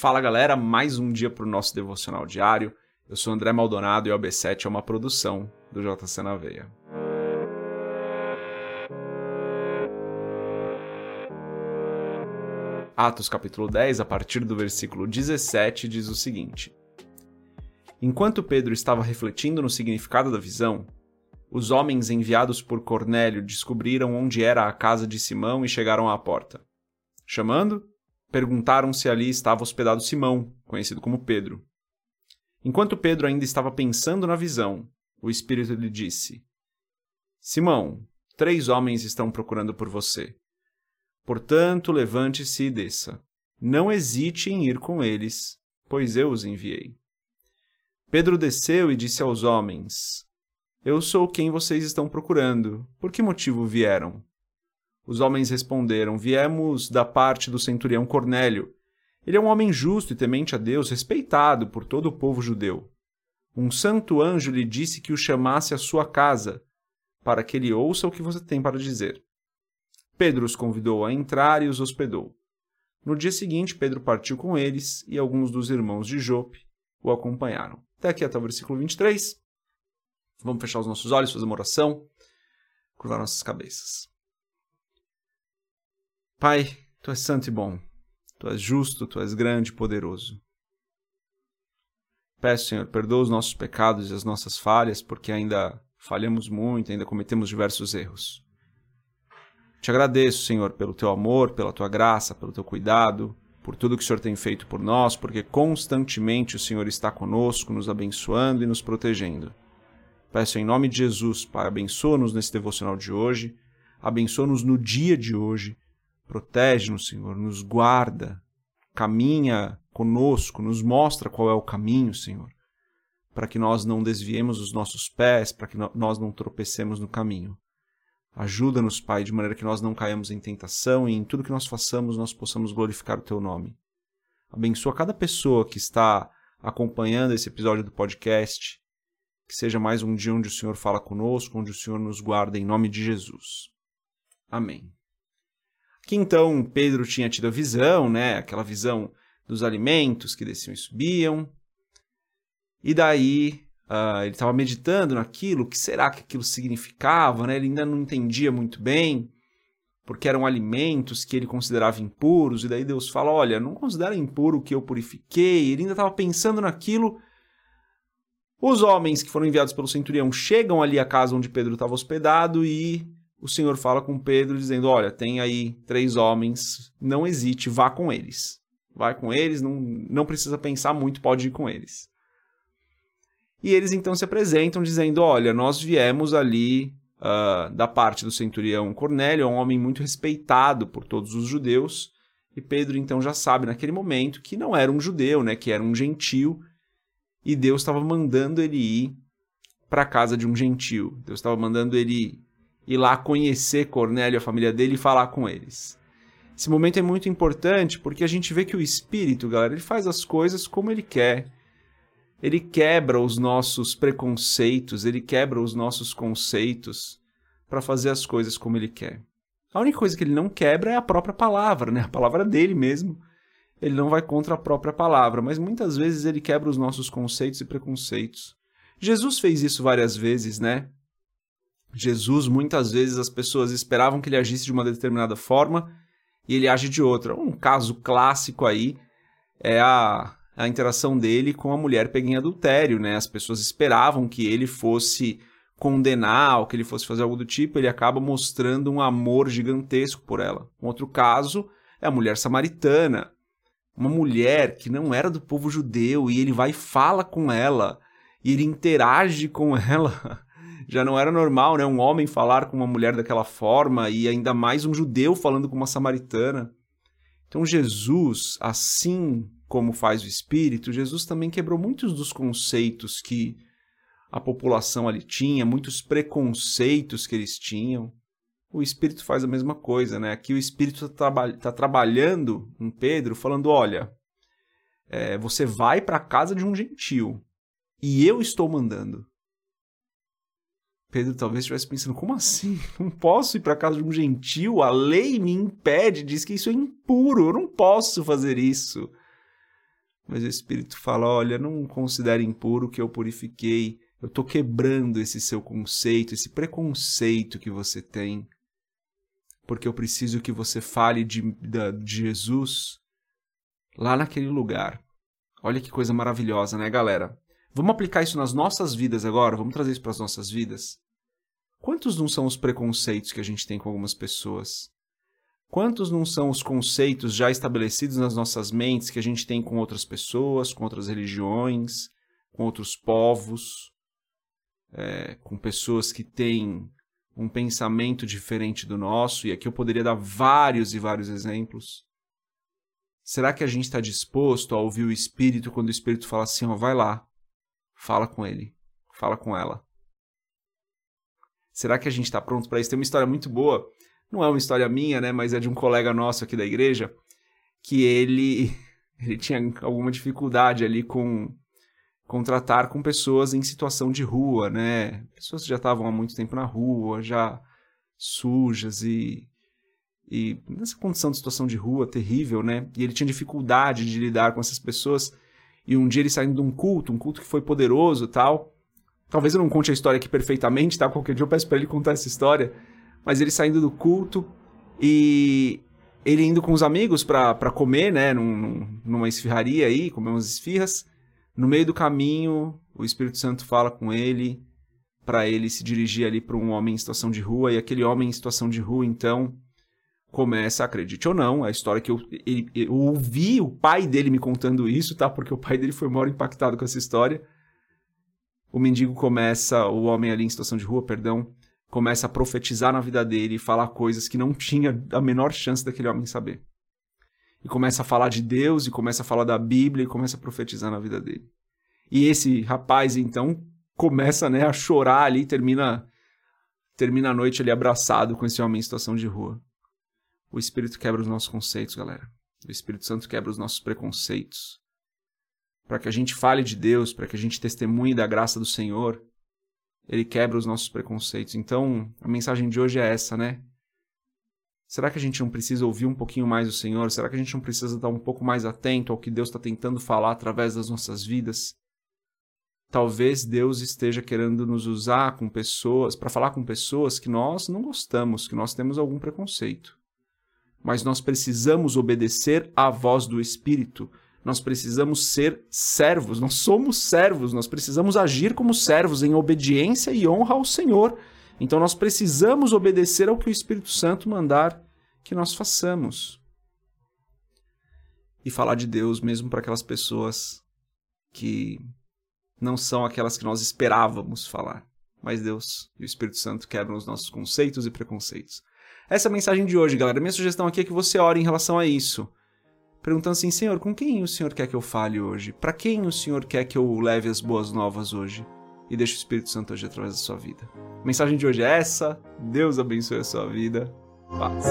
Fala galera, mais um dia para o nosso devocional diário. Eu sou André Maldonado e o AB7 é uma produção do JC na Veia. Atos capítulo 10, a partir do versículo 17, diz o seguinte: Enquanto Pedro estava refletindo no significado da visão, os homens enviados por Cornélio descobriram onde era a casa de Simão e chegaram à porta. Chamando, perguntaram se ali estava hospedado Simão, conhecido como Pedro. Enquanto Pedro ainda estava pensando na visão, o Espírito lhe disse: Simão, três homens estão procurando por você. Portanto, levante-se e desça. Não hesite em ir com eles, pois eu os enviei. Pedro desceu e disse aos homens: Eu sou quem vocês estão procurando. Por que motivo vieram? Os homens responderam: Viemos da parte do centurião Cornélio. Ele é um homem justo e temente a Deus, respeitado por todo o povo judeu. Um santo anjo lhe disse que o chamasse à sua casa, para que ele ouça o que você tem para dizer. Pedro os convidou a entrar e os hospedou. No dia seguinte, Pedro partiu com eles e alguns dos irmãos de Jope o acompanharam. Até aqui até o versículo 23. Vamos fechar os nossos olhos, fazer uma oração, curvar nossas cabeças. Pai, tu és santo e bom, tu és justo, tu és grande e poderoso. Peço, Senhor, perdoa os nossos pecados e as nossas falhas, porque ainda falhamos muito, ainda cometemos diversos erros. Te agradeço, Senhor, pelo teu amor, pela tua graça, pelo teu cuidado, por tudo que o Senhor tem feito por nós, porque constantemente o Senhor está conosco, nos abençoando e nos protegendo. Peço em nome de Jesus, Pai, abençoa-nos nesse devocional de hoje, abençoa-nos no dia de hoje Protege-nos, Senhor, nos guarda, caminha conosco, nos mostra qual é o caminho, Senhor, para que nós não desviemos os nossos pés, para que nós não tropecemos no caminho. Ajuda-nos, Pai, de maneira que nós não caímos em tentação e em tudo que nós façamos nós possamos glorificar o Teu nome. Abençoa cada pessoa que está acompanhando esse episódio do podcast. Que seja mais um dia onde o Senhor fala conosco, onde o Senhor nos guarda em nome de Jesus. Amém que então Pedro tinha tido a visão, né, aquela visão dos alimentos que desciam e subiam. E daí uh, ele estava meditando naquilo, o que será que aquilo significava, né? Ele ainda não entendia muito bem, porque eram alimentos que ele considerava impuros, e daí Deus fala: Olha, não considera impuro o que eu purifiquei. Ele ainda estava pensando naquilo. Os homens que foram enviados pelo centurião chegam ali à casa onde Pedro estava hospedado e o Senhor fala com Pedro dizendo: Olha, tem aí três homens, não hesite, vá com eles. Vai com eles, não, não precisa pensar muito, pode ir com eles. E eles então se apresentam dizendo: Olha, nós viemos ali uh, da parte do centurião Cornélio, um homem muito respeitado por todos os judeus. E Pedro então já sabe naquele momento que não era um judeu, né, que era um gentil, e Deus estava mandando ele ir para a casa de um gentil. Deus estava mandando ele ir lá conhecer Cornélio e a família dele e falar com eles. Esse momento é muito importante porque a gente vê que o Espírito, galera, ele faz as coisas como ele quer. Ele quebra os nossos preconceitos, ele quebra os nossos conceitos para fazer as coisas como ele quer. A única coisa que ele não quebra é a própria palavra, né? A palavra dele mesmo. Ele não vai contra a própria palavra, mas muitas vezes ele quebra os nossos conceitos e preconceitos. Jesus fez isso várias vezes, né? Jesus, muitas vezes as pessoas esperavam que ele agisse de uma determinada forma e ele age de outra. Um caso clássico aí é a, a interação dele com a mulher pega em adultério, né? As pessoas esperavam que ele fosse condenar ou que ele fosse fazer algo do tipo, ele acaba mostrando um amor gigantesco por ela. Um outro caso é a mulher samaritana, uma mulher que não era do povo judeu e ele vai e fala com ela e ele interage com ela já não era normal, né? Um homem falar com uma mulher daquela forma e ainda mais um judeu falando com uma samaritana. Então Jesus, assim como faz o Espírito, Jesus também quebrou muitos dos conceitos que a população ali tinha, muitos preconceitos que eles tinham. O Espírito faz a mesma coisa, né? Aqui o Espírito está traba tá trabalhando em Pedro, falando: olha, é, você vai para a casa de um gentil e eu estou mandando. Pedro talvez estivesse pensando: como assim? Não posso ir para casa de um gentil? A lei me impede, diz que isso é impuro, eu não posso fazer isso. Mas o Espírito fala: olha, não considere impuro que eu purifiquei. Eu estou quebrando esse seu conceito, esse preconceito que você tem. Porque eu preciso que você fale de, de Jesus lá naquele lugar. Olha que coisa maravilhosa, né, galera? Vamos aplicar isso nas nossas vidas agora? Vamos trazer isso para as nossas vidas? Quantos não são os preconceitos que a gente tem com algumas pessoas? Quantos não são os conceitos já estabelecidos nas nossas mentes que a gente tem com outras pessoas, com outras religiões, com outros povos, é, com pessoas que têm um pensamento diferente do nosso? E aqui eu poderia dar vários e vários exemplos. Será que a gente está disposto a ouvir o Espírito quando o Espírito fala assim: ó, vai lá, fala com ele, fala com ela? Será que a gente está pronto para isso? Tem uma história muito boa. Não é uma história minha, né, mas é de um colega nosso aqui da igreja, que ele, ele tinha alguma dificuldade ali com, com tratar com pessoas em situação de rua, né, pessoas que já estavam há muito tempo na rua, já sujas e, e nessa condição de situação de rua terrível, né, e ele tinha dificuldade de lidar com essas pessoas, e um dia ele saindo de um culto, um culto que foi poderoso tal, talvez eu não conte a história aqui perfeitamente, tá, qualquer dia eu peço para ele contar essa história, mas ele saindo do culto e ele indo com os amigos para comer, né, num, numa esfirraria aí, comer umas esfirras. No meio do caminho, o Espírito Santo fala com ele para ele se dirigir ali para um homem em situação de rua, e aquele homem em situação de rua, então, começa, acredite ou não, a história que eu, ele, eu ouvi o pai dele me contando isso, tá? Porque o pai dele foi maior impactado com essa história. O mendigo começa, o homem ali em situação de rua, perdão, começa a profetizar na vida dele e falar coisas que não tinha a menor chance daquele homem saber. E começa a falar de Deus, e começa a falar da Bíblia, e começa a profetizar na vida dele. E esse rapaz, então, começa né, a chorar ali, termina, termina a noite ali abraçado com esse homem em situação de rua. O Espírito quebra os nossos conceitos, galera. O Espírito Santo quebra os nossos preconceitos. Para que a gente fale de Deus, para que a gente testemunhe da graça do Senhor, ele quebra os nossos preconceitos. Então, a mensagem de hoje é essa, né? Será que a gente não precisa ouvir um pouquinho mais o Senhor? Será que a gente não precisa estar um pouco mais atento ao que Deus está tentando falar através das nossas vidas? Talvez Deus esteja querendo nos usar com pessoas, para falar com pessoas que nós não gostamos, que nós temos algum preconceito. Mas nós precisamos obedecer à voz do Espírito, nós precisamos ser servos, nós somos servos, nós precisamos agir como servos em obediência e honra ao Senhor. Então nós precisamos obedecer ao que o Espírito Santo mandar que nós façamos. E falar de Deus mesmo para aquelas pessoas que não são aquelas que nós esperávamos falar. Mas Deus e o Espírito Santo quebram os nossos conceitos e preconceitos. Essa é a mensagem de hoje, galera. Minha sugestão aqui é que você ore em relação a isso perguntando assim: Senhor, com quem o Senhor quer que eu fale hoje? Para quem o Senhor quer que eu leve as boas novas hoje? E deixe o Espírito Santo agir através da sua vida. A mensagem de hoje é essa. Deus abençoe a sua vida. Paz.